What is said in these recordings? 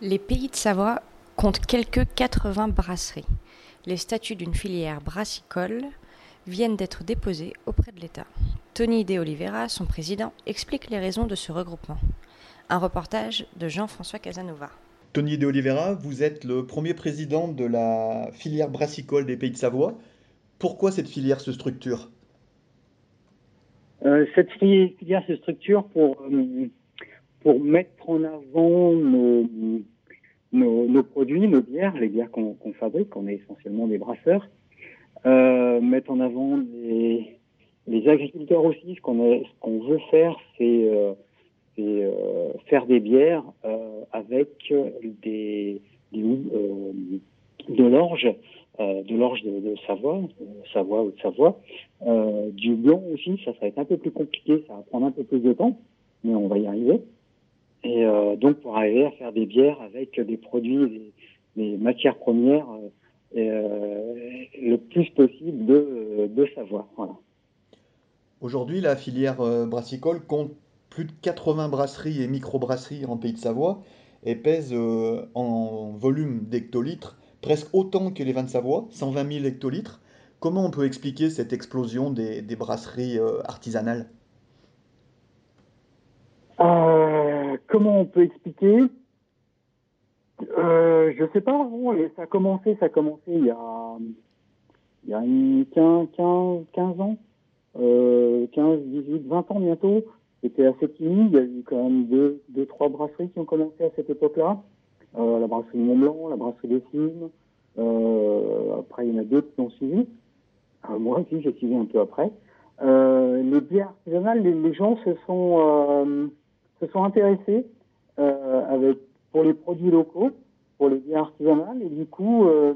Les pays de Savoie comptent quelques 80 brasseries. Les statuts d'une filière brassicole viennent d'être déposés auprès de l'État. Tony De Oliveira, son président, explique les raisons de ce regroupement. Un reportage de Jean-François Casanova. Tony De Oliveira, vous êtes le premier président de la filière brassicole des Pays de Savoie. Pourquoi cette filière se structure? Euh, cette fili- filière se structure pour, euh, pour mettre en avant nos, nos, nos produits, nos bières, les bières qu'on fabrique, on est essentiellement des brasseurs, euh, mettre en avant les, les agriculteurs aussi. Ce qu'on veut faire, c'est euh, euh, faire des bières euh, avec des, euh, de l'orge, euh, de l'orge de, de Savoie, Savoie ou de Savoie, du blanc aussi, ça, ça va être un peu plus compliqué, ça va prendre un peu plus de temps, mais on va y arriver. Et euh, donc pour arriver à faire des bières avec des produits, des, matières premières euh, euh, le plus possible de, de. Aujourd'hui, la filière brassicole compte plus de 80 brasseries et microbrasseries en Pays de Savoie et pèse en volume d'hectolitres presque autant que les vins de Savoie, 120 000 hectolitres. Comment on peut expliquer cette explosion des, brasseries artisanales Euh, comment on peut expliquer euh, Je sais pas Ça a commencé, ça a commencé il y a, il y a une 15, 15, 15 ans, euh, 15, 18, 20 ans bientôt. C'était assez timide. Il y a eu quand même deux, deux, trois brasseries qui ont commencé à cette époque-là. Euh, la brasserie Mont Blanc, la brasserie des Cimes. Euh, après, il y en a d'autres qui ont suivi. Euh, moi aussi, j'ai suivi un peu après. Euh, les bières artisanales, les, les gens se sont euh, se sont intéressés euh, pour les produits locaux, pour les bières artisanales, et du coup, euh,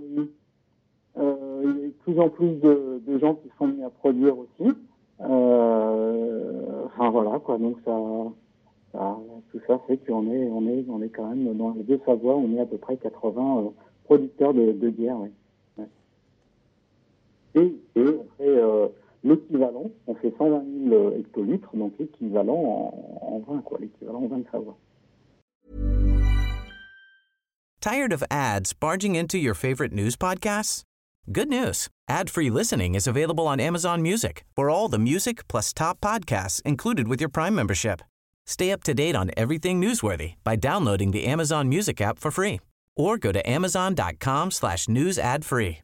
euh, il y a de plus en plus de, gens qui sont mis à produire aussi. Enfin voilà quoi, donc ça, tout ça fait qu'on est on est on est quand même dans les deux Savoies, on est à peu près 80 euh, producteurs de, bière. Et, euh, l'équivalent, on fait 120 000 euh, hectolitres, donc l'équivalent en, en vin, quoi, l'équivalent en vin de Savoie. Tired of ads barging into your favorite news podcasts? Good news. Ad-free listening is available on Amazon Music for all the music plus top podcasts included with your Prime membership. Stay up to date on everything newsworthy by downloading the Amazon Music app for free or go to amazon.com slash news ad free.